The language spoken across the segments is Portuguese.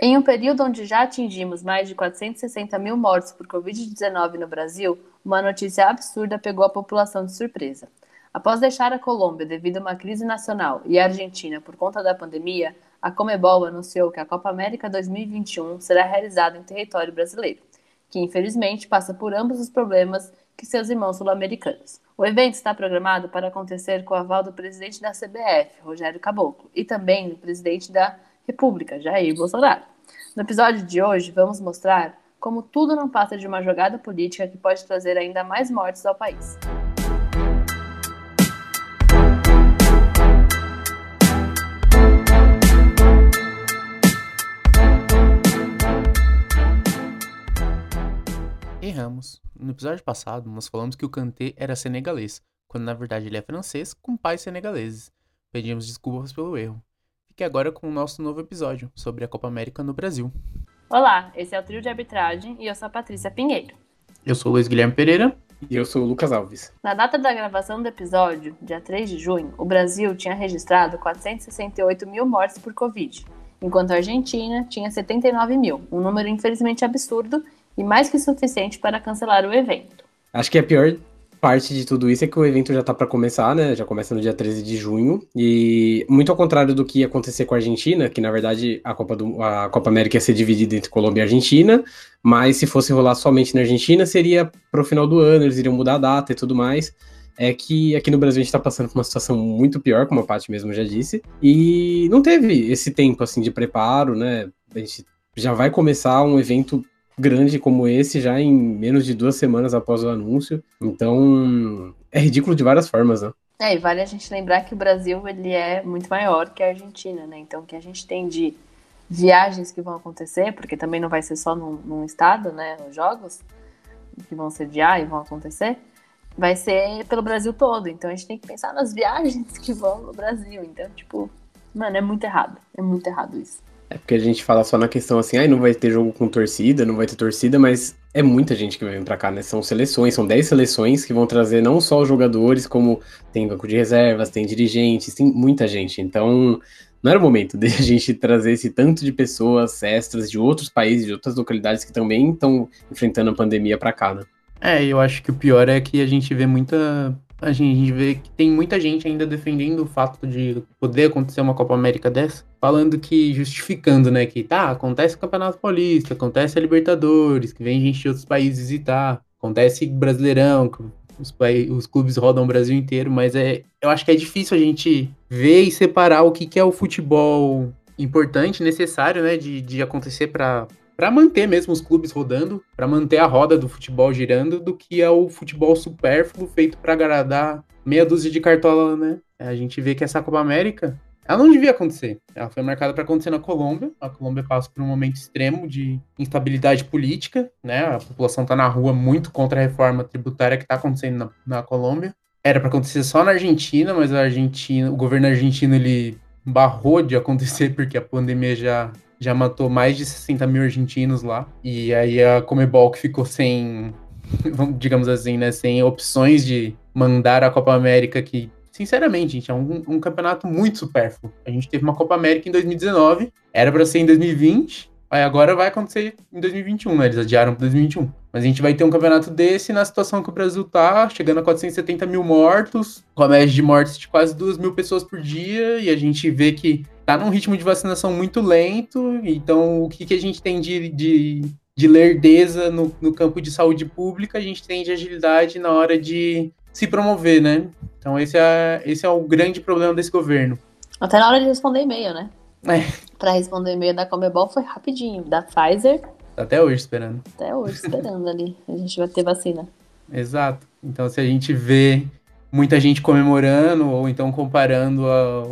Em um período onde já atingimos mais de 460 mil mortos por Covid-19 no Brasil, uma notícia absurda pegou a população de surpresa. Após deixar a Colômbia devido a uma crise nacional e a Argentina por conta da pandemia, a Comebol anunciou que a Copa América 2021 será realizada em território brasileiro, que infelizmente passa por ambos os problemas que seus irmãos sul-americanos. O evento está programado para acontecer com o aval do presidente da CBF, Rogério Caboclo, e também do presidente da República, Jair Bolsonaro. No episódio de hoje, vamos mostrar como tudo não passa de uma jogada política que pode trazer ainda mais mortes ao país. Erramos. No episódio passado, nós falamos que o Kanté era senegalês, quando na verdade ele é francês com pais senegaleses. Pedimos desculpas pelo erro. Fique agora com o nosso novo episódio sobre a Copa América no Brasil. Olá, esse é o trio de arbitragem e eu sou a Patrícia Pinheiro. Eu sou o Luiz Guilherme Pereira. E eu sou o Lucas Alves. Na data da gravação do episódio, dia 3 de junho, o Brasil tinha registrado 468 mil mortes por Covid, enquanto a Argentina tinha 79 mil, um número infelizmente absurdo e mais que suficiente para cancelar o evento. Acho que a pior parte de tudo isso é que o evento já tá para começar, né? Já começa no dia 13 de junho. E muito ao contrário do que ia acontecer com a Argentina, que na verdade a Copa, do, a Copa América ia ser dividida entre Colômbia e Argentina, mas se fosse rolar somente na Argentina, seria pro final do ano, eles iriam mudar a data e tudo mais. É que aqui no Brasil a gente tá passando por uma situação muito pior, como a Paty mesmo já disse, e não teve esse tempo assim de preparo, né? A gente já vai começar um evento grande como esse já em menos de duas semanas após o anúncio. Então, é ridículo de várias formas, né? É, e vale a gente lembrar que o Brasil ele é muito maior que a Argentina, né? Então, o que a gente tem de viagens que vão acontecer, porque também não vai ser só num, num estado, né? Os jogos que vão sediar e vão acontecer, vai ser pelo Brasil todo. Então, a gente tem que pensar nas viagens que vão no Brasil. Então, tipo, mano, é muito errado. É muito errado isso. É porque a gente fala só na questão assim, ai, não vai ter jogo com torcida, não vai ter torcida, mas é muita gente que vir pra cá, né? São seleções, são 10 seleções que vão trazer não só os jogadores, como tem banco de reservas, tem dirigentes, tem muita gente. Então, não era o momento de a gente trazer esse tanto de pessoas extras de outros países, de outras localidades que também estão enfrentando a pandemia pra cá, né? É, eu acho que o pior é que a gente vê muita a gente vê que tem muita gente ainda defendendo o fato de poder acontecer uma Copa América dessa, falando que, justificando, né, que tá, acontece o Campeonato Paulista, acontece a Libertadores, que vem gente de outros países visitar, acontece Brasileirão, que os, os clubes rodam o Brasil inteiro, mas é, eu acho que é difícil a gente ver e separar o que, que é o futebol importante, necessário, né, de, de acontecer para para manter mesmo os clubes rodando, para manter a roda do futebol girando, do que é o futebol supérfluo feito para agradar meia dúzia de cartola, né? A gente vê que essa Copa América, ela não devia acontecer. Ela foi marcada para acontecer na Colômbia. A Colômbia passa por um momento extremo de instabilidade política, né? A população está na rua muito contra a reforma tributária que está acontecendo na, na Colômbia. Era para acontecer só na Argentina, mas a Argentina, o governo argentino ele barrou de acontecer porque a pandemia já já matou mais de 60 mil argentinos lá. E aí a Comebol que ficou sem, digamos assim, né, sem opções de mandar a Copa América que sinceramente, gente, é um, um, campeonato muito supérfluo. A gente teve uma Copa América em 2019, era para ser em 2020, aí agora vai acontecer em 2021, né? Eles adiaram para 2021. Mas a gente vai ter um campeonato desse na situação que o Brasil tá, chegando a 470 mil mortos, com a média de mortes de quase 2 mil pessoas por dia, e a gente vê que tá num ritmo de vacinação muito lento, então o que, que a gente tem de, de, de lerdeza no, no campo de saúde pública, a gente tem de agilidade na hora de se promover, né? Então esse é, esse é o grande problema desse governo. Até na hora de responder e-mail, né? É. Pra responder e-mail da Comebol foi rapidinho. Da Pfizer. Tá até hoje esperando. Até hoje esperando ali. A gente vai ter vacina. Exato. Então se a gente vê muita gente comemorando ou então comparando a,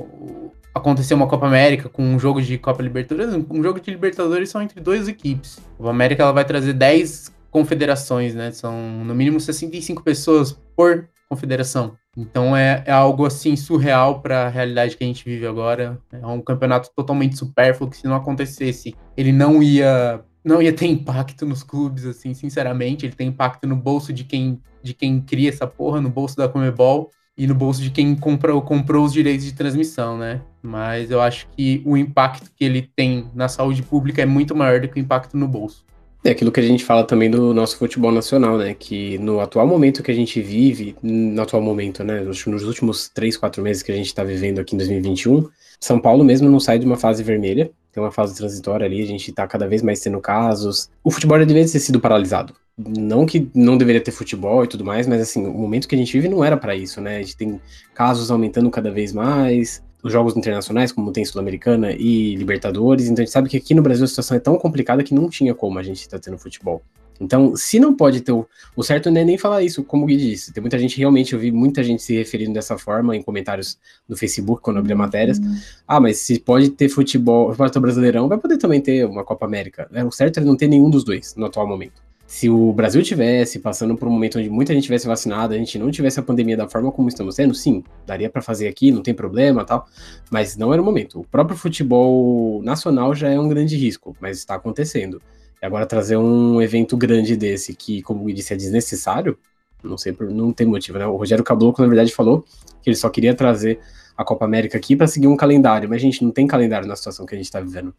acontecer uma Copa América com um jogo de Copa Libertadores, um jogo de Libertadores são entre duas equipes. A Copa América ela vai trazer 10 confederações, né? São no mínimo 65 pessoas por confederação. Então é, é algo assim surreal para a realidade que a gente vive agora. É um campeonato totalmente supérfluo que se não acontecesse, ele não ia não ia ter impacto nos clubes assim, sinceramente, ele tem impacto no bolso de quem de quem cria essa porra, no bolso da Comebol. E no bolso de quem comprou, comprou os direitos de transmissão, né? Mas eu acho que o impacto que ele tem na saúde pública é muito maior do que o impacto no bolso. É aquilo que a gente fala também do nosso futebol nacional, né? Que no atual momento que a gente vive, no atual momento, né? Nos últimos três, quatro meses que a gente está vivendo aqui em 2021, São Paulo mesmo não sai de uma fase vermelha, tem uma fase transitória ali, a gente está cada vez mais tendo casos. O futebol deveria ter sido paralisado. Não que não deveria ter futebol e tudo mais, mas assim, o momento que a gente vive não era para isso, né? A gente tem casos aumentando cada vez mais, os jogos internacionais, como tem Sul-Americana e Libertadores, então a gente sabe que aqui no Brasil a situação é tão complicada que não tinha como a gente estar tá tendo futebol. Então, se não pode ter o, o certo não é nem falar isso, como o Gui disse. Tem muita gente, realmente, eu vi muita gente se referindo dessa forma em comentários no Facebook, quando eu abri matérias. Uhum. Ah, mas se pode ter futebol, pode ter Brasileirão, vai poder também ter uma Copa América. É, o certo é não ter nenhum dos dois no atual momento se o Brasil tivesse passando por um momento onde muita gente tivesse vacinada, a gente não tivesse a pandemia da forma como estamos tendo, sim, daria para fazer aqui, não tem problema, tal, mas não era o momento. O próprio futebol nacional já é um grande risco, mas está acontecendo. E agora trazer um evento grande desse que, como eu disse, é desnecessário, não sei, não tem motivo, né? O Rogério Caboclo, na verdade, falou que ele só queria trazer a Copa América aqui para seguir um calendário, mas a gente não tem calendário na situação que a gente está vivendo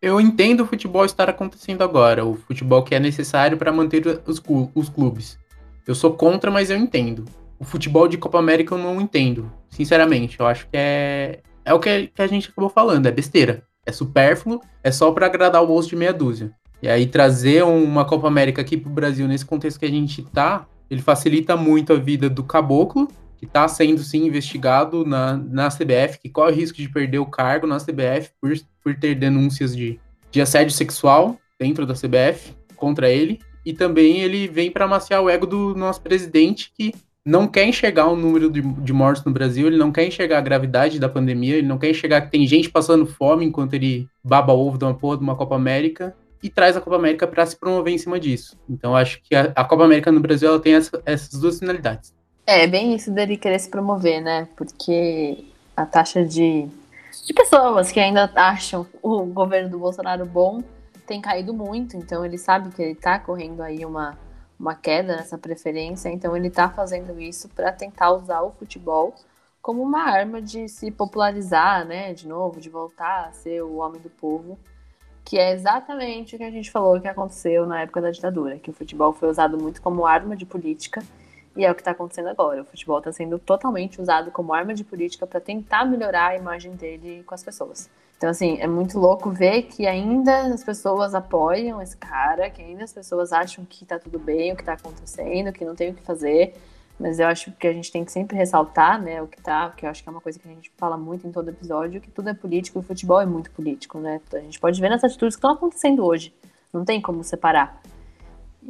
eu entendo o futebol estar acontecendo agora, o futebol que é necessário para manter os, os clubes. Eu sou contra, mas eu entendo. O futebol de Copa América eu não entendo, sinceramente. Eu acho que é, é o que, que a gente acabou falando, é besteira. É supérfluo, é só para agradar o bolso de meia dúzia. E aí trazer uma Copa América aqui pro Brasil nesse contexto que a gente tá, ele facilita muito a vida do caboclo que está sendo sim investigado na, na CBF, que corre o risco de perder o cargo na CBF por, por ter denúncias de, de assédio sexual dentro da CBF contra ele. E também ele vem para amaciar o ego do nosso presidente, que não quer enxergar o número de, de, mortes no Brasil, ele não quer enxergar a gravidade da pandemia, ele não quer enxergar que tem gente passando fome enquanto ele baba ovo de uma porra de uma Copa América e traz a Copa América para se promover em cima disso. Então acho que a, a Copa América no Brasil ela tem essa, essas duas finalidades. É, bem isso dele querer se promover, né? Porque a taxa de, de pessoas que ainda acham o governo do Bolsonaro bom tem caído muito, então ele sabe que ele tá correndo aí uma, uma queda nessa preferência, então ele tá fazendo isso para tentar usar o futebol como uma arma de se popularizar, né, de novo, de voltar a ser o homem do povo, que é exatamente o que a gente falou que aconteceu na época da ditadura, que o futebol foi usado muito como arma de política e é o que está acontecendo agora. O futebol está sendo totalmente usado como arma de política para tentar melhorar a imagem dele com as pessoas. Então, assim, é muito louco ver que ainda as pessoas apoiam esse cara, que ainda as pessoas acham que tá tudo bem, o que tá acontecendo, que não tem o que fazer. Mas eu acho que a gente tem que sempre ressaltar, né, o que tá, porque eu acho que é uma coisa que a gente fala muito em todo episódio, que tudo é político e o futebol é muito político, né? A gente pode ver nas atitudes que estão acontecendo hoje. Não tem como separar.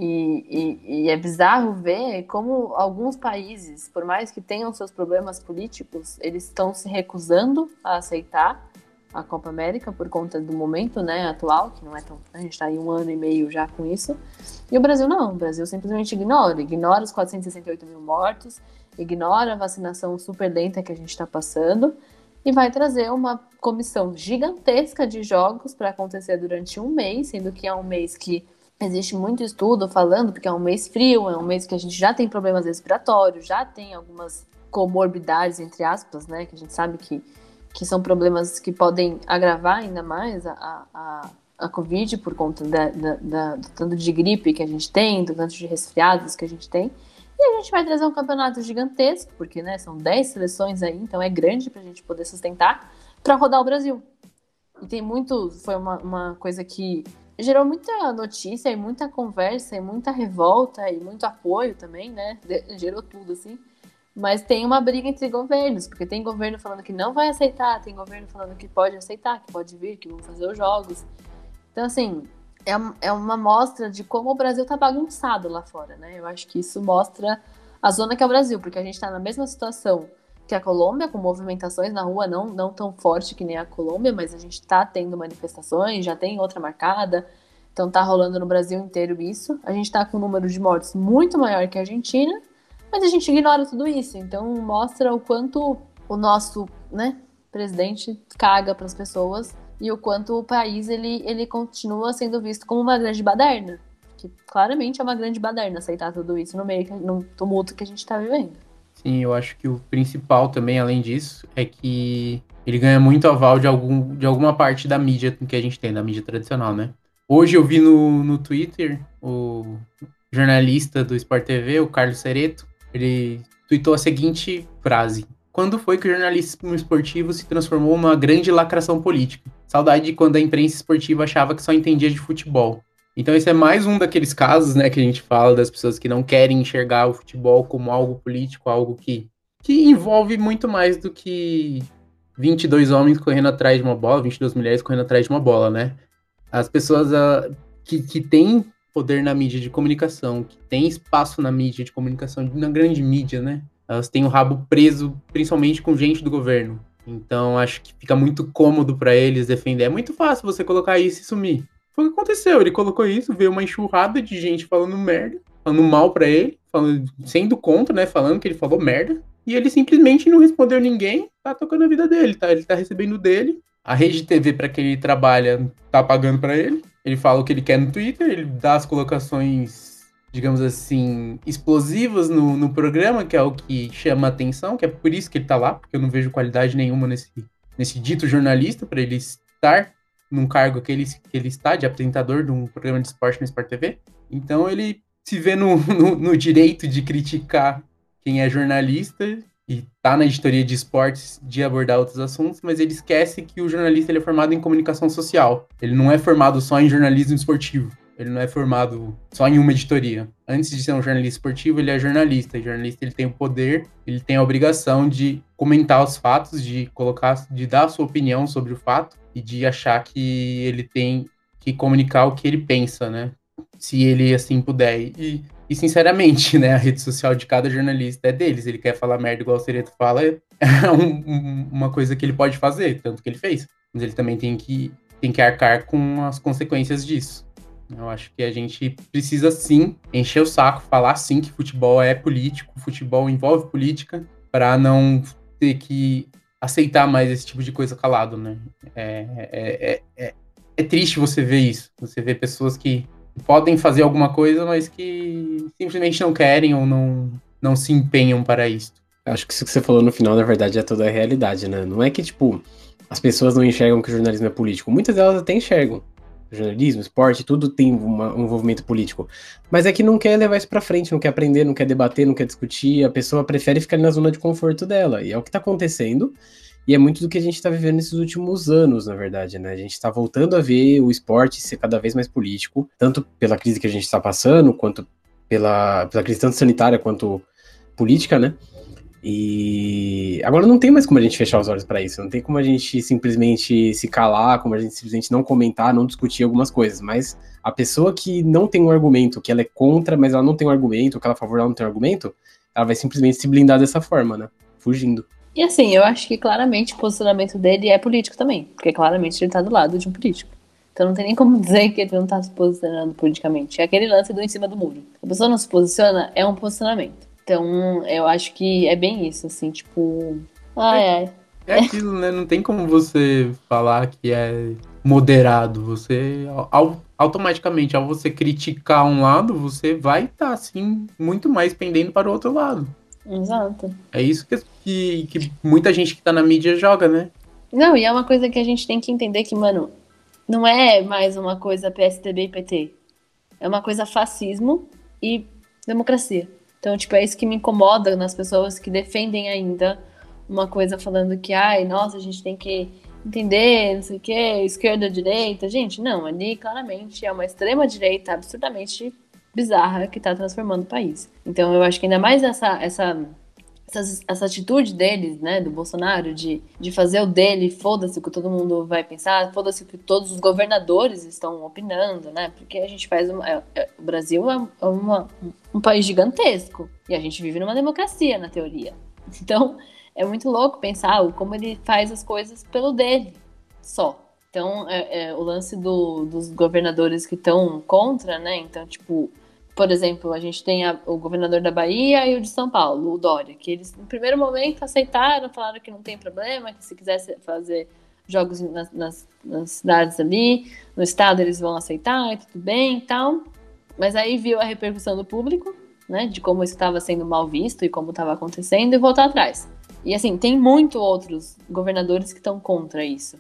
E, e, e, é bizarro ver como alguns países, por mais que tenham seus problemas políticos, eles estão se recusando a aceitar a Copa América por conta do momento né, atual, que não é tão. A gente está aí um ano e meio já com isso. E o Brasil não, o Brasil simplesmente ignora, ignora os 468 mil mortos, ignora a vacinação super lenta que a gente está passando e vai trazer uma comissão gigantesca de jogos para acontecer durante um mês, sendo que é um mês que Existe muito estudo falando, porque é um mês frio, é um mês que a gente já tem problemas respiratórios, já tem algumas comorbidades, entre aspas, né? Que a gente sabe que, que são problemas que podem agravar ainda mais a, a, a Covid por conta da, da, da, do tanto de gripe que a gente tem, do tanto de resfriados que a gente tem. E a gente vai trazer um campeonato gigantesco, porque né, são 10 seleções aí, então é grande para a gente poder sustentar, para rodar o Brasil. E tem muito. Foi uma, uma coisa que gerou muita notícia e muita conversa e muita revolta e muito apoio também, né? Gerou tudo, assim. Mas tem uma briga entre governos, porque tem governo falando que não vai aceitar, tem governo falando que pode aceitar, que pode vir, que vão fazer os jogos. Então, assim, é, é uma mostra de como o Brasil tá bagunçado lá fora, né? Eu acho que isso mostra a zona que é o Brasil, porque a gente tá na mesma situação que a Colômbia, com movimentações na rua não, não tão forte que nem a Colômbia, mas a gente está tendo manifestações, já tem outra marcada, então tá rolando no Brasil inteiro isso. A gente está com um número de mortes muito maior que a Argentina, mas a gente ignora tudo isso. Então mostra o quanto o nosso né, presidente caga para as pessoas e o quanto o país ele, ele continua sendo visto como uma grande baderna. Que claramente é uma grande baderna aceitar tudo isso no meio no tumulto que a gente está vivendo. Sim, eu acho que o principal também, além disso, é que ele ganha muito aval de, algum, de alguma parte da mídia que a gente tem, da mídia tradicional, né? Hoje eu vi no, no Twitter o jornalista do Sport TV, o Carlos Sereto, ele tweetou a seguinte frase: Quando foi que o jornalismo esportivo se transformou numa grande lacração política? Saudade de quando a imprensa esportiva achava que só entendia de futebol. Então esse é mais um daqueles casos, né, que a gente fala das pessoas que não querem enxergar o futebol como algo político, algo que, que envolve muito mais do que 22 homens correndo atrás de uma bola, 22 mulheres correndo atrás de uma bola, né? As pessoas uh, que, que têm poder na mídia de comunicação, que têm espaço na mídia de comunicação, na grande mídia, né? Elas têm o rabo preso, principalmente com gente do governo. Então acho que fica muito cômodo para eles defender. É muito fácil você colocar isso e sumir. Foi o que aconteceu. Ele colocou isso, veio uma enxurrada de gente falando merda, falando mal para ele, falando, sendo contra, né? Falando que ele falou merda. E ele simplesmente não respondeu ninguém, tá tocando a vida dele, tá? Ele tá recebendo dele. A rede TV para que ele trabalha tá pagando para ele. Ele fala o que ele quer no Twitter, ele dá as colocações, digamos assim, explosivas no, no programa, que é o que chama atenção, que é por isso que ele tá lá, porque eu não vejo qualidade nenhuma nesse, nesse dito jornalista para ele estar num cargo que ele, que ele está, de apresentador de um programa de esporte no Sport TV. Então ele se vê no, no, no direito de criticar quem é jornalista e tá na editoria de esportes de abordar outros assuntos, mas ele esquece que o jornalista ele é formado em comunicação social. Ele não é formado só em jornalismo esportivo. Ele não é formado só em uma editoria. Antes de ser um jornalista esportivo, ele é jornalista. E jornalista ele tem o poder, ele tem a obrigação de comentar os fatos, de colocar, de dar a sua opinião sobre o fato e de achar que ele tem que comunicar o que ele pensa, né? Se ele assim puder. E, e sinceramente, né, a rede social de cada jornalista é deles. Ele quer falar merda igual o Sereto fala, é um, uma coisa que ele pode fazer, tanto que ele fez. Mas ele também tem que, tem que arcar com as consequências disso. Eu acho que a gente precisa sim encher o saco, falar sim que futebol é político, futebol envolve política, para não ter que aceitar mais esse tipo de coisa calado, né? É, é, é, é, triste você ver isso. Você vê pessoas que podem fazer alguma coisa, mas que simplesmente não querem ou não, não se empenham para isso. Acho que isso que você falou no final, na verdade, é toda a realidade, né? Não é que, tipo, as pessoas não enxergam que o jornalismo é político. Muitas delas até enxergam. Jornalismo, esporte, tudo tem uma, um envolvimento político. Mas é que não quer levar isso pra frente, não quer aprender, não quer debater, não quer discutir. A pessoa prefere ficar na zona de conforto dela. E é o que tá acontecendo. E é muito do que a gente está vivendo nesses últimos anos, na verdade, né? A gente está voltando a ver o esporte ser cada vez mais político, tanto pela crise que a gente está passando, quanto pela, pela crise tanto sanitária quanto política, né? E agora não tem mais como a gente fechar os olhos para isso, não tem como a gente simplesmente se calar, como a gente simplesmente não comentar, não discutir algumas coisas, mas a pessoa que não tem um argumento, que ela é contra, mas ela não tem um argumento, que ela é a favor, ela não tem um argumento, ela vai simplesmente se blindar dessa forma, né? Fugindo. E assim, eu acho que claramente o posicionamento dele é político também, porque claramente ele tá do lado de um político. Então não tem nem como dizer que ele não tá se posicionando politicamente. É aquele lance do em cima do muro. A pessoa não se posiciona, é um posicionamento. Então eu acho que é bem isso, assim, tipo. Ai, é, ai. É aquilo, né? Não tem como você falar que é moderado. Você ao, automaticamente, ao você criticar um lado, você vai estar tá, assim muito mais pendendo para o outro lado. Exato. É isso que, que, que muita gente que tá na mídia joga, né? Não, e é uma coisa que a gente tem que entender que, mano, não é mais uma coisa PSDB e PT. É uma coisa fascismo e democracia. Então, tipo, é isso que me incomoda nas pessoas que defendem ainda uma coisa falando que, ai, nossa, a gente tem que entender, não sei o quê, esquerda, direita. Gente, não, ali claramente é uma extrema direita absurdamente bizarra que está transformando o país. Então eu acho que ainda mais essa, essa, essa, essa atitude deles, né, do Bolsonaro, de, de fazer o dele, foda-se o que todo mundo vai pensar, foda-se o que todos os governadores estão opinando, né, porque a gente faz uma, é, é, o Brasil é, é uma, um país gigantesco e a gente vive numa democracia, na teoria. Então é muito louco pensar como ele faz as coisas pelo dele só. Então, é, é, o lance do, dos governadores que estão contra, né? Então, tipo, por exemplo, a gente tem a, o governador da Bahia e o de São Paulo, o Dória, que eles, no primeiro momento, aceitaram, falaram que não tem problema, que se quisesse fazer jogos nas, nas, nas cidades ali, no estado eles vão aceitar, e tudo bem e tal. Mas aí viu a repercussão do público né, de como isso estava sendo mal visto e como estava acontecendo e voltar atrás. E assim, tem muito outros governadores que estão contra isso.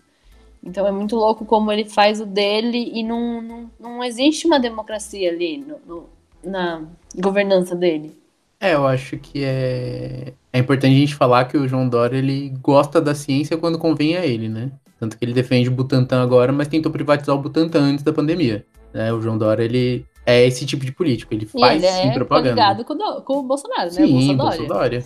Então é muito louco como ele faz o dele e não, não, não existe uma democracia ali no, no, na governança dele. É, eu acho que é, é importante a gente falar que o João Dória ele gosta da ciência quando convém a ele, né? Tanto que ele defende o Butantan agora, mas tentou privatizar o Butantan antes da pandemia. Né? O João Dória, ele é esse tipo de político, ele faz e ele sim é propaganda. com, o, com o Bolsonaro, sim, né? O Bolsonaro.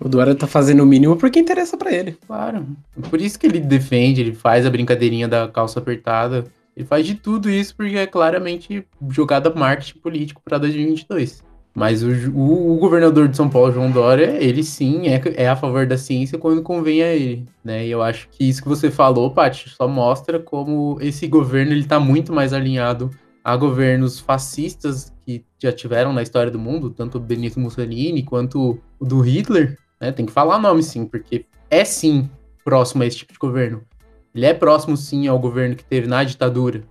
O Dória tá fazendo o mínimo porque interessa para ele. Claro. Por isso que ele defende, ele faz a brincadeirinha da calça apertada. Ele faz de tudo isso porque é claramente jogada marketing político para 2022. Mas o, o, o, governador de São Paulo, João Dória, ele sim é, é a favor da ciência quando convém a ele, né? E eu acho que isso que você falou, Paty, só mostra como esse governo ele tá muito mais alinhado a governos fascistas que já tiveram na história do mundo, tanto o Benito Mussolini quanto o do Hitler, né? Tem que falar nome sim, porque é sim próximo a esse tipo de governo. Ele é próximo sim ao governo que teve na ditadura.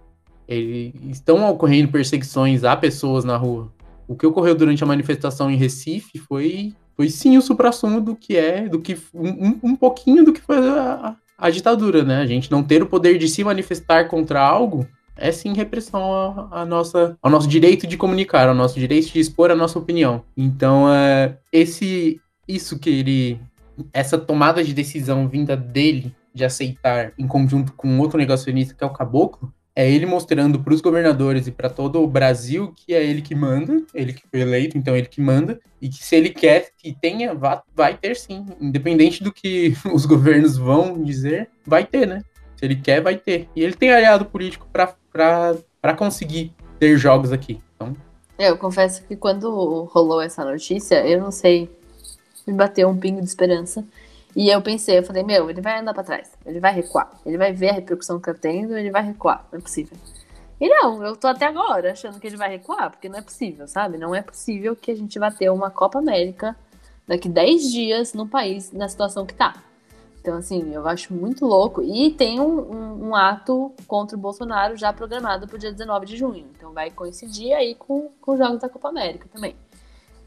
Ele, estão ocorrendo perseguições a pessoas na rua o que ocorreu durante a manifestação em Recife foi, foi sim o suprassumo do que é, do que um, um pouquinho do que foi a, a, ditadura, né? A gente não ter o poder de se manifestar contra algo é sim repressão a, nossa, ao nosso direito de comunicar, ao nosso direito de expor a nossa opinião. Então, é, esse, isso que ele, essa tomada de decisão vinda dele de aceitar em conjunto com outro negacionista que é o Caboclo, é ele mostrando para os governadores e para todo o Brasil que é ele que manda, ele que foi eleito, então é ele que manda, e que se ele quer que tenha, vai ter sim, independente do que os governos vão dizer, vai ter, né? Se ele quer, vai ter. E ele tem aliado político para conseguir ter jogos aqui. Então... É, eu confesso que quando rolou essa notícia, eu não sei, me bateu um pingo de esperança e eu pensei, eu falei, meu, ele vai andar para trás, ele vai recuar, ele vai ver a repercussão que eu tenho, ele vai recuar, não é possível. E não, eu tô até agora achando que ele vai recuar, porque não é possível, sabe? Não é possível que a gente vá ter uma Copa América daqui 10 dias no país na situação que tá. Então, assim, eu acho muito louco. E tem um, um, um ato contra o Bolsonaro já programado pro dia 19 de junho. Então vai coincidir aí com, com os Jogos da Copa América também.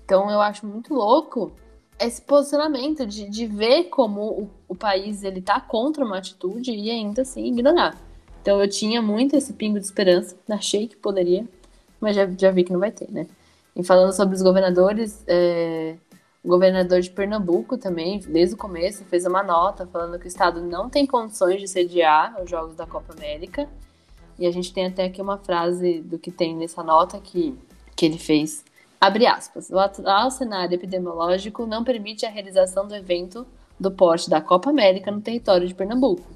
Então eu acho muito louco esse posicionamento de, de ver como o, o país ele tá contra uma atitude e ainda assim ignorar. Então eu tinha muito esse pingo de esperança, achei que poderia, mas já, já vi que não vai ter, né? E falando sobre os governadores, é, o governador de Pernambuco também, desde o começo, fez uma nota falando que o estado não tem condições de sediar os Jogos da Copa América. E a gente tem até aqui uma frase do que tem nessa nota que, que ele fez Abre aspas. O atual cenário epidemiológico não permite a realização do evento do porte da Copa América no território de Pernambuco.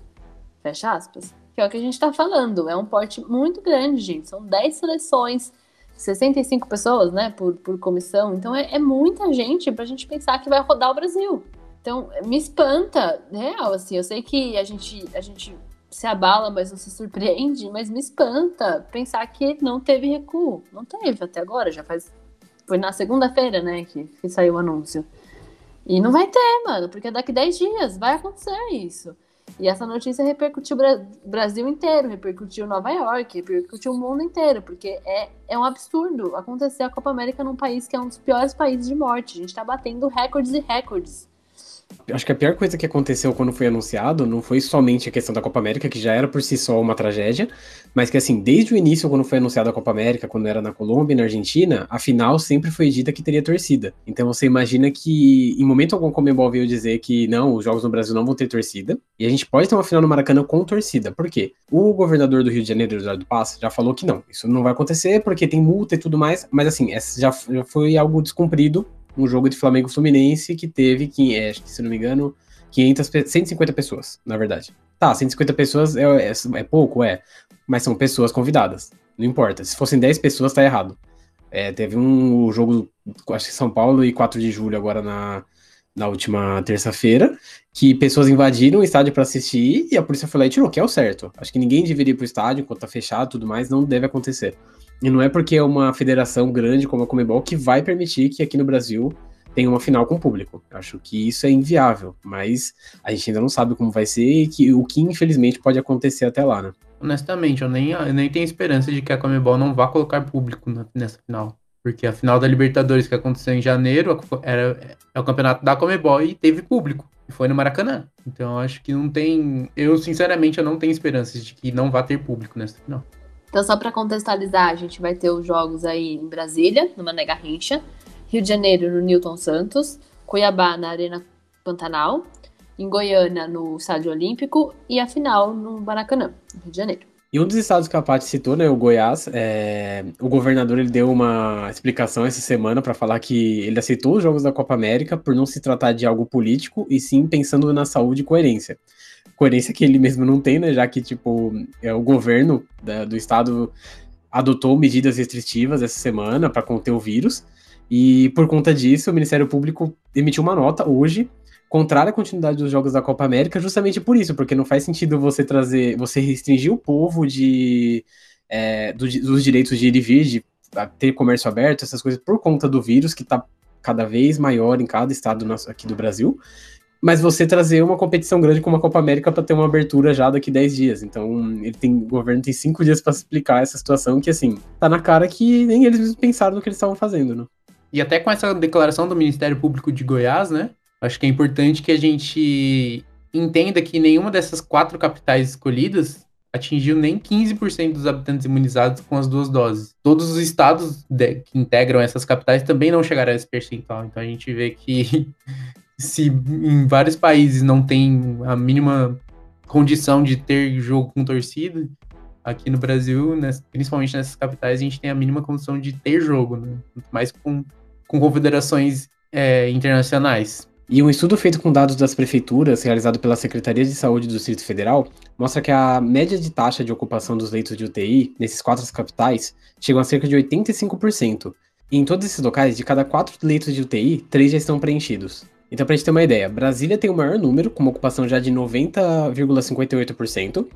Fecha aspas. Que é o que a gente está falando. É um porte muito grande, gente. São 10 seleções, 65 pessoas, né, por, por comissão. Então é, é muita gente para a gente pensar que vai rodar o Brasil. Então me espanta, real, assim. Eu sei que a gente, a gente se abala, mas não se surpreende, mas me espanta pensar que não teve recuo. Não teve até agora, já faz foi na segunda-feira, né, que, que saiu o anúncio. E não vai ter, mano, porque daqui 10 dias vai acontecer isso. E essa notícia repercutiu o Brasil inteiro, repercutiu Nova York, repercutiu o mundo inteiro, porque é, é um absurdo acontecer a Copa América num país que é um dos piores países de morte. A gente tá batendo recordes e recordes acho que a pior coisa que aconteceu quando foi anunciado não foi somente a questão da Copa América, que já era por si só uma tragédia, mas que assim, desde o início, quando foi anunciada a Copa América, quando era na Colômbia e na Argentina, a final sempre foi dita que teria torcida. Então você imagina que em momento algum o Comembol veio dizer que não, os jogos no Brasil não vão ter torcida, e a gente pode ter uma final no Maracanã com torcida. Por quê? O governador do Rio de Janeiro, Eduardo Paz, já falou que não, isso não vai acontecer porque tem multa e tudo mais, mas assim, já, já foi algo descumprido um jogo de Flamengo Fluminense que teve, é, que se não me engano, 500, 150 pessoas, na verdade. Tá, 150 pessoas é, é, é, pouco, é, mas são pessoas convidadas. Não importa. Se fossem 10 pessoas, tá errado. É, teve um jogo, acho que São Paulo e 4 de julho agora na, na última terça-feira, que pessoas invadiram o estádio para assistir e a polícia foi lá e tirou, que é o certo. Acho que ninguém deveria ir pro estádio enquanto tá fechado e tudo mais, não deve acontecer. E não é porque é uma federação grande como a Comebol que vai permitir que aqui no Brasil tenha uma final com o público. Acho que isso é inviável, mas a gente ainda não sabe como vai ser e que, o que infelizmente pode acontecer até lá, né? Honestamente, eu nem, eu nem tenho esperança de que a Comebol não vá colocar público nessa final. Porque a final da Libertadores que aconteceu em janeiro era, é o campeonato da Comebol e teve público. E foi no Maracanã. Então acho que não tem. Eu, sinceramente, eu não tenho esperanças de que não vá ter público nessa final. Então, só para contextualizar, a gente vai ter os jogos aí em Brasília, no Mané Garrincha, Rio de Janeiro, no Newton Santos, Cuiabá, na Arena Pantanal, em Goiânia, no Estádio Olímpico, e a final no Maracanã, no Rio de Janeiro. E um dos estados que a Paty citou, né, o Goiás, é... o governador ele deu uma explicação essa semana para falar que ele aceitou os Jogos da Copa América por não se tratar de algo político e sim pensando na saúde e coerência. Coerência que ele mesmo não tem, né, já que tipo é, o governo da, do estado adotou medidas restritivas essa semana para conter o vírus. E por conta disso o Ministério Público emitiu uma nota hoje contrária à continuidade dos Jogos da Copa América, justamente por isso, porque não faz sentido você trazer, você restringir o povo de, é, do, dos direitos de ir e vir, de ter comércio aberto, essas coisas, por conta do vírus que está cada vez maior em cada estado aqui do Brasil, mas você trazer uma competição grande como a Copa América para ter uma abertura já daqui 10 dias. Então, ele tem, o governo tem cinco dias para explicar essa situação que, assim, tá na cara que nem eles mesmos pensaram no que eles estavam fazendo, né? E até com essa declaração do Ministério Público de Goiás, né? Acho que é importante que a gente entenda que nenhuma dessas quatro capitais escolhidas atingiu nem 15% dos habitantes imunizados com as duas doses. Todos os estados de, que integram essas capitais também não chegaram a esse percentual. Então a gente vê que se em vários países não tem a mínima condição de ter jogo com torcida, aqui no Brasil, né, principalmente nessas capitais, a gente tem a mínima condição de ter jogo, né? mais com, com confederações é, internacionais. E um estudo feito com dados das prefeituras, realizado pela Secretaria de Saúde do Distrito Federal, mostra que a média de taxa de ocupação dos leitos de UTI nesses quatro capitais chegam a cerca de 85%. E em todos esses locais, de cada quatro leitos de UTI, três já estão preenchidos. Então, para a gente ter uma ideia, Brasília tem o maior número, com uma ocupação já de 90,58%,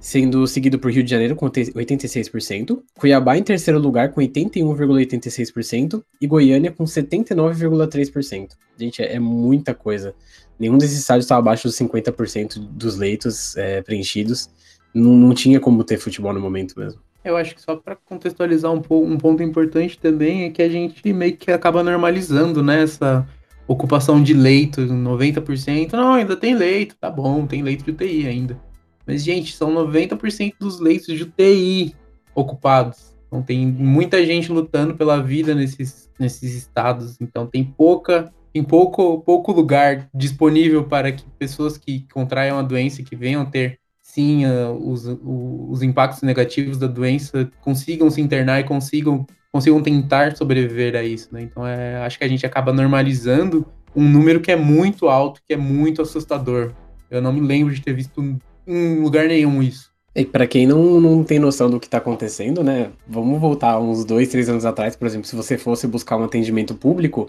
sendo seguido por Rio de Janeiro com 86%, Cuiabá em terceiro lugar com 81,86% e Goiânia com 79,3%. Gente, é, é, muita coisa. Nenhum desses estádios está abaixo dos 50% dos leitos é, preenchidos. Não, não tinha como ter futebol no momento mesmo. Eu acho que só para contextualizar um, pouco, um ponto importante também é que a gente meio que acaba normalizando né, essa ocupação de leito, 90%. Não, ainda tem leito, tá bom, tem leito de UTI ainda. Mas, gente, são 90% dos leitos de UTI ocupados. Então tem muita gente lutando pela vida nesses, nesses estados. Então tem pouca, tem pouco, pouco lugar disponível para que pessoas que contraiam a doença, que venham ter sim uh, os, os impactos negativos da doença, consigam se internar e consigam, consigam tentar sobreviver a isso. Né? Então é, acho que a gente acaba normalizando um número que é muito alto, que é muito assustador. Eu não me lembro de ter visto em lugar nenhum isso. E para quem não, não tem noção do que está acontecendo, né? Vamos voltar uns dois, três anos atrás, por exemplo, se você fosse buscar um atendimento público,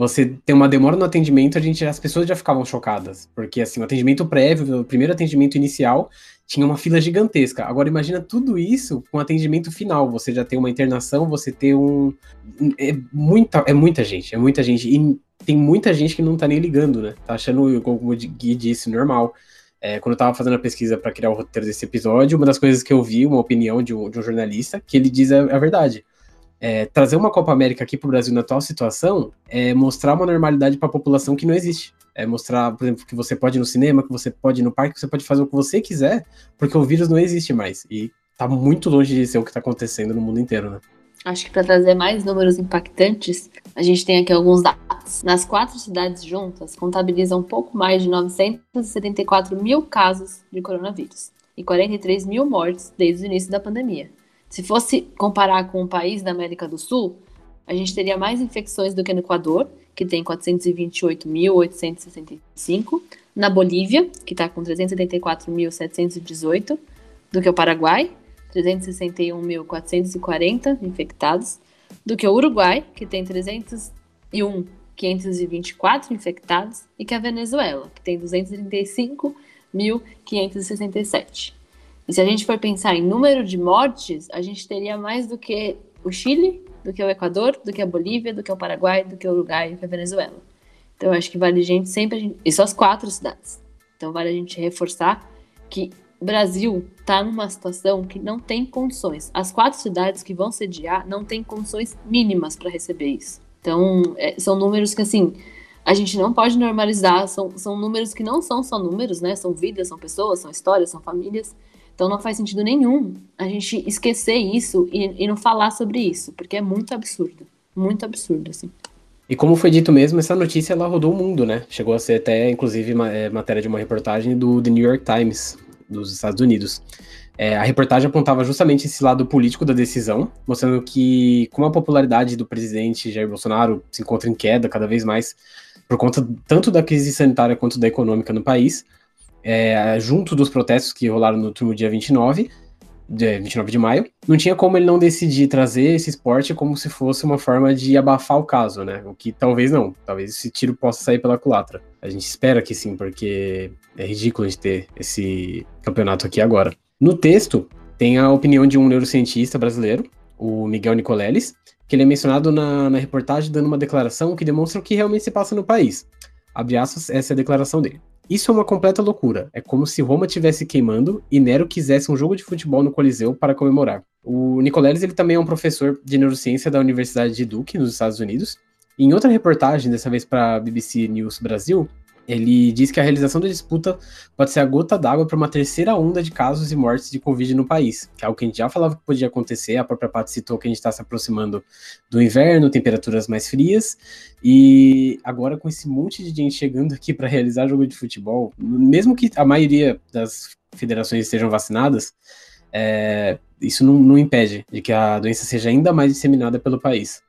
você tem uma demora no atendimento, a gente, as pessoas já ficavam chocadas, porque assim, o atendimento prévio, o primeiro atendimento inicial, tinha uma fila gigantesca. Agora imagina tudo isso com atendimento final. Você já tem uma internação, você tem um. É muita, é muita gente, é muita gente. E tem muita gente que não tá nem ligando, né? Tá achando, como o Gui disse, normal. É, quando eu estava fazendo a pesquisa para criar o roteiro desse episódio, uma das coisas que eu vi, uma opinião de um, de um jornalista, que ele diz a, a verdade. É, trazer uma Copa América aqui para o Brasil na atual situação é mostrar uma normalidade para a população que não existe. É mostrar, por exemplo, que você pode ir no cinema, que você pode ir no parque, que você pode fazer o que você quiser, porque o vírus não existe mais. E está muito longe de ser o que está acontecendo no mundo inteiro, né? Acho que para trazer mais números impactantes, a gente tem aqui alguns dados. Nas quatro cidades juntas, contabilizam um pouco mais de 974 mil casos de coronavírus e 43 mil mortes desde o início da pandemia. Se fosse comparar com um país da América do Sul, a gente teria mais infecções do que no Equador, que tem 428.865, na Bolívia, que está com 374.718, do que o Paraguai, 361.440 infectados, do que o Uruguai, que tem 301.524 infectados, e que a Venezuela, que tem 235.567. E se a gente for pensar em número de mortes, a gente teria mais do que o Chile, do que o Equador, do que a Bolívia, do que o Paraguai, do que o Uruguai e que a Venezuela. Então, acho que vale a gente sempre. A gente, e só as quatro cidades. Então, vale a gente reforçar que o Brasil está numa situação que não tem condições. As quatro cidades que vão sediar não têm condições mínimas para receber isso. Então, é, são números que, assim, a gente não pode normalizar. São, são números que não são só números, né? São vidas, são pessoas, são histórias, são famílias. Então, não faz sentido nenhum a gente esquecer isso e, e não falar sobre isso, porque é muito absurdo. Muito absurdo, assim. E como foi dito mesmo, essa notícia ela rodou o mundo, né? Chegou a ser até, inclusive, é, matéria de uma reportagem do The New York Times, dos Estados Unidos. É, a reportagem apontava justamente esse lado político da decisão, mostrando que, como a popularidade do presidente Jair Bolsonaro se encontra em queda cada vez mais, por conta tanto da crise sanitária quanto da econômica no país, é, junto dos protestos que rolaram no último dia 29, de 29 de maio, não tinha como ele não decidir trazer esse esporte como se fosse uma forma de abafar o caso, né? O que talvez não, talvez esse tiro possa sair pela culatra. A gente espera que sim, porque é ridículo de ter esse campeonato aqui agora. No texto, tem a opinião de um neurocientista brasileiro, o Miguel Nicoleles, que ele é mencionado na, na reportagem dando uma declaração que demonstra o que realmente se passa no país. Abre aspas, essa é a declaração dele. Isso é uma completa loucura. É como se Roma estivesse queimando e Nero quisesse um jogo de futebol no Coliseu para comemorar. O Nicoleles ele também é um professor de neurociência da Universidade de Duke, nos Estados Unidos. E em outra reportagem, dessa vez para a BBC News Brasil, ele diz que a realização da disputa pode ser a gota d'água para uma terceira onda de casos e mortes de Covid no país, que é algo que a gente já falava que podia acontecer. A própria Paty citou que a gente está se aproximando do inverno, temperaturas mais frias, e agora com esse monte de gente chegando aqui para realizar jogo de futebol, mesmo que a maioria das federações estejam vacinadas, é, isso não, não impede de que a doença seja ainda mais disseminada pelo país.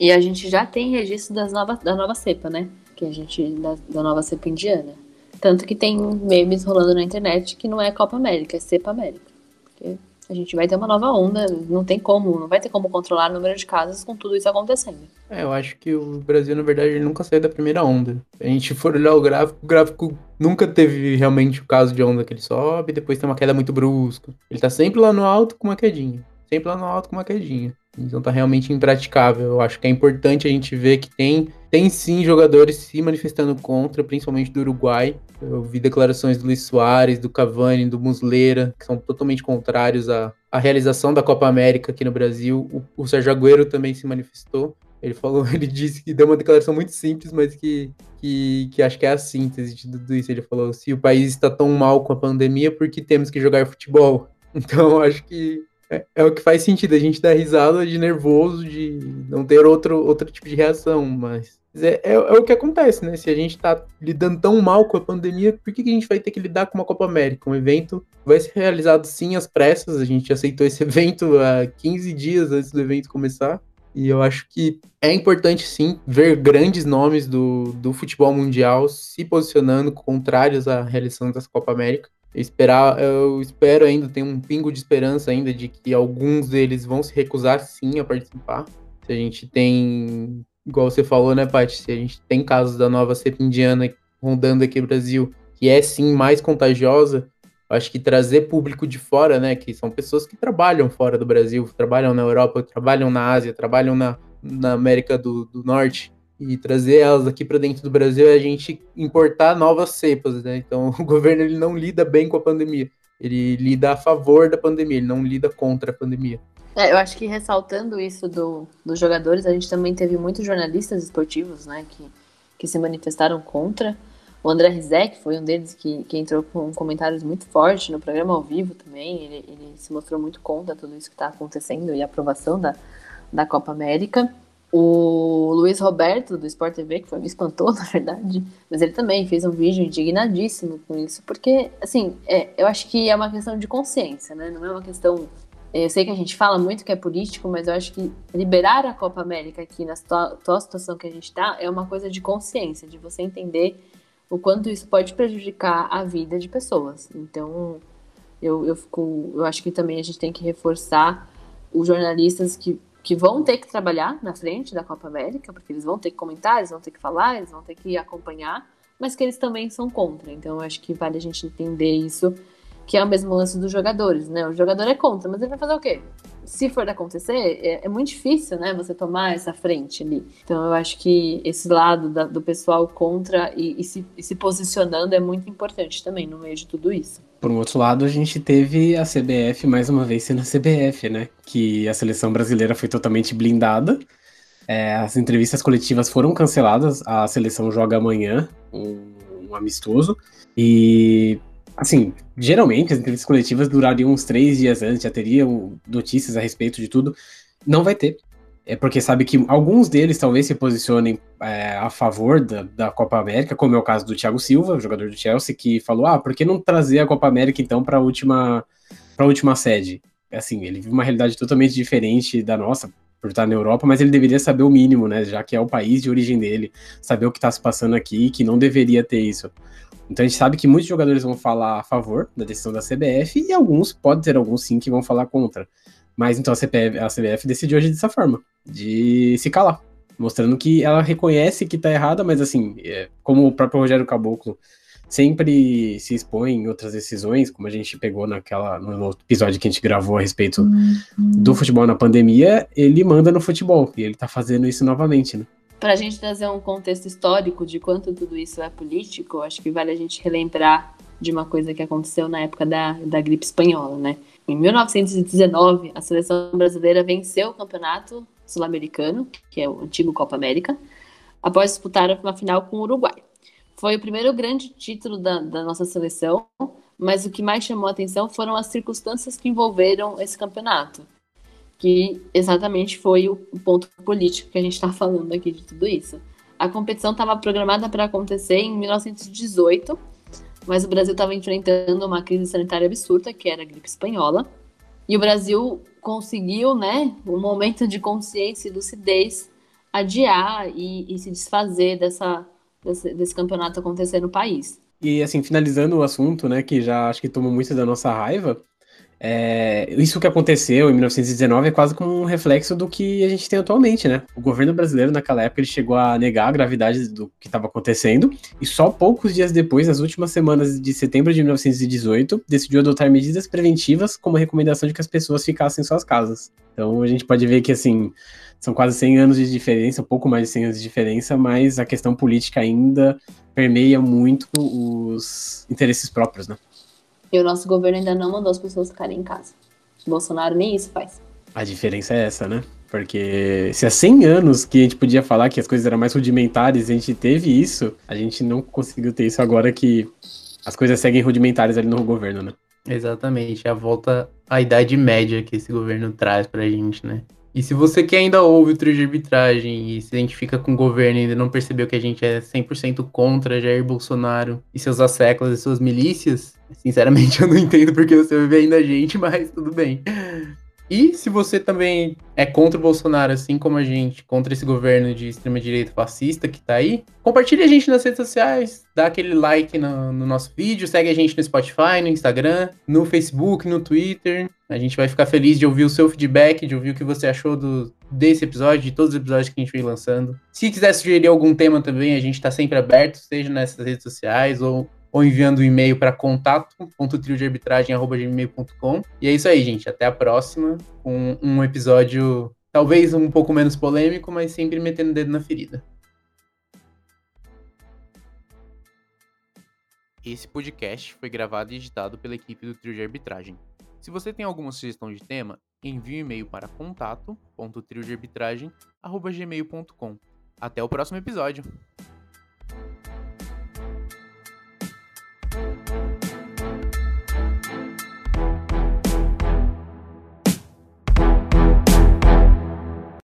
E a gente já tem registro das novas, da nova cepa, né? Que a gente da, da nova cepa indiana. Tanto que tem memes rolando na internet que não é Copa América, é Cepa América. Porque a gente vai ter uma nova onda, não tem como, não vai ter como controlar o número de casos com tudo isso acontecendo. É, eu acho que o Brasil, na verdade, nunca saiu da primeira onda. A gente for olhar o gráfico, o gráfico nunca teve realmente o caso de onda que ele sobe depois tem uma queda muito brusca. Ele tá sempre lá no alto com uma quedinha. Sempre lá no alto com uma quedinha. Então tá realmente impraticável. Eu acho que é importante a gente ver que tem, tem sim jogadores se manifestando contra, principalmente do Uruguai. Eu vi declarações do Luiz Soares, do Cavani, do Muslera, que são totalmente contrários à, à realização da Copa América aqui no Brasil. O, o Sérgio Agüero também se manifestou. Ele falou, ele disse que deu uma declaração muito simples, mas que, que, que acho que é a síntese de tudo isso. Ele falou: se o país está tão mal com a pandemia, por que temos que jogar futebol? Então, acho que é, é, o que faz sentido, a gente dá risada de nervoso, de não ter outro, outro tipo de reação, mas é, é, é, o que acontece, né? Se a gente tá lidando tão mal com a pandemia, por que, que a gente vai ter que lidar com uma Copa América? Um evento vai ser realizado sim às pressas, a gente aceitou esse evento há 15 dias antes do evento começar, e eu acho que é importante sim ver grandes nomes do, do futebol mundial se posicionando contrários à realização dessa Copa América esperar, eu espero ainda, tem um pingo de esperança ainda de que alguns deles vão se recusar sim a participar. Se a gente tem, igual você falou, né, Paty, se a gente tem casos da nova cepa indiana rondando aqui no Brasil, que é sim mais contagiosa, acho que trazer público de fora, né, que são pessoas que trabalham fora do Brasil, trabalham na Europa, trabalham na Ásia, trabalham na, na América do, do Norte, e trazer elas aqui para dentro do Brasil é a gente importar novas cepas, né? Então o governo ele não lida bem com a pandemia, ele lida a favor da pandemia, ele não lida contra a pandemia. É, eu acho que ressaltando isso do, dos jogadores, a gente também teve muitos jornalistas esportivos, né, que, que se manifestaram contra. O André Rizek foi um deles que, que entrou com comentários muito fortes no programa ao vivo também. Ele, ele se mostrou muito contra tudo isso que está acontecendo e a aprovação da, da Copa América. O Luiz Roberto, do Sport TV, que foi, me espantou, na verdade, mas ele também fez um vídeo indignadíssimo com isso, porque, assim, é, eu acho que é uma questão de consciência, né? Não é uma questão. É, eu sei que a gente fala muito que é político, mas eu acho que liberar a Copa América aqui na atual situação que a gente está é uma coisa de consciência, de você entender o quanto isso pode prejudicar a vida de pessoas. Então, eu, eu, fico, eu acho que também a gente tem que reforçar os jornalistas que que vão ter que trabalhar na frente da Copa América, porque eles vão ter que comentar, eles vão ter que falar, eles vão ter que acompanhar, mas que eles também são contra. Então, eu acho que vale a gente entender isso que é o mesmo lance dos jogadores, né? O jogador é contra, mas ele vai fazer o quê? Se for acontecer, é, é muito difícil, né? Você tomar essa frente ali. Então eu acho que esse lado da, do pessoal contra e, e, se, e se posicionando é muito importante também no meio de tudo isso. Por um outro lado, a gente teve a CBF mais uma vez sendo a CBF, né? Que a seleção brasileira foi totalmente blindada. É, as entrevistas coletivas foram canceladas. A seleção joga amanhã um, um amistoso. E Assim, geralmente as entrevistas coletivas durariam uns três dias antes, já teriam notícias a respeito de tudo. Não vai ter. É porque sabe que alguns deles talvez se posicionem é, a favor da, da Copa América, como é o caso do Thiago Silva, jogador do Chelsea, que falou: ah, por que não trazer a Copa América então para a última, última sede? Assim, ele vive uma realidade totalmente diferente da nossa, por estar na Europa, mas ele deveria saber o mínimo, né? Já que é o país de origem dele, saber o que está se passando aqui que não deveria ter isso. Então a gente sabe que muitos jogadores vão falar a favor da decisão da CBF e alguns, pode ter alguns sim, que vão falar contra. Mas então a CBF, a CBF decidiu agir dessa forma, de se calar, mostrando que ela reconhece que tá errada, mas assim, é, como o próprio Rogério Caboclo sempre se expõe em outras decisões, como a gente pegou naquela no episódio que a gente gravou a respeito uhum. do futebol na pandemia, ele manda no futebol e ele tá fazendo isso novamente, né? Para a gente trazer um contexto histórico de quanto tudo isso é político, acho que vale a gente relembrar de uma coisa que aconteceu na época da, da gripe espanhola, né? Em 1919, a seleção brasileira venceu o campeonato sul-americano, que é o antigo Copa América, após disputar uma final com o Uruguai. Foi o primeiro grande título da, da nossa seleção, mas o que mais chamou a atenção foram as circunstâncias que envolveram esse campeonato que exatamente foi o ponto político que a gente está falando aqui de tudo isso. A competição estava programada para acontecer em 1918, mas o Brasil estava enfrentando uma crise sanitária absurda, que era a gripe espanhola, e o Brasil conseguiu, né, um momento de consciência e lucidez, adiar e, e se desfazer dessa, desse, desse campeonato acontecer no país. E assim, finalizando o assunto, né, que já acho que tomou muito da nossa raiva, é, isso que aconteceu em 1919 é quase como um reflexo do que a gente tem atualmente, né? O governo brasileiro, naquela época, ele chegou a negar a gravidade do que estava acontecendo, e só poucos dias depois, nas últimas semanas de setembro de 1918, decidiu adotar medidas preventivas como a recomendação de que as pessoas ficassem em suas casas. Então a gente pode ver que, assim, são quase 100 anos de diferença, um pouco mais de 100 anos de diferença, mas a questão política ainda permeia muito os interesses próprios, né? E o nosso governo ainda não mandou as pessoas ficarem em casa. O Bolsonaro nem isso faz. A diferença é essa, né? Porque se há 100 anos que a gente podia falar que as coisas eram mais rudimentares, a gente teve isso, a gente não conseguiu ter isso agora que as coisas seguem rudimentares ali no governo, né? Exatamente, a volta à idade média que esse governo traz pra gente, né? E se você que ainda ouve o trio de arbitragem e se identifica com o governo e ainda não percebeu que a gente é 100% contra Jair Bolsonaro e seus asseclas e suas milícias, sinceramente eu não entendo porque você ouve ainda a gente, mas tudo bem. E se você também é contra o Bolsonaro, assim como a gente, contra esse governo de extrema-direita fascista que tá aí, compartilhe a gente nas redes sociais, dá aquele like no, no, nosso vídeo, segue a gente no Spotify, no Instagram, no Facebook, no Twitter. A gente vai ficar feliz de ouvir o seu feedback, de ouvir o que você achou do, desse episódio, de todos os episódios que a gente vem lançando. Se quiser sugerir algum tema também, a gente tá sempre aberto, seja nessas redes sociais ou ou enviando um e-mail para contato.triodearbitragem.gmail.com. E é isso aí, gente. Até a próxima com um episódio talvez um pouco menos polêmico, mas sempre metendo o dedo na ferida. Esse podcast foi gravado e editado pela equipe do Trio de Arbitragem. Se você tem alguma sugestão de tema, envie um e-mail para contato.triodearbitragem.gmail.com. Até o próximo episódio!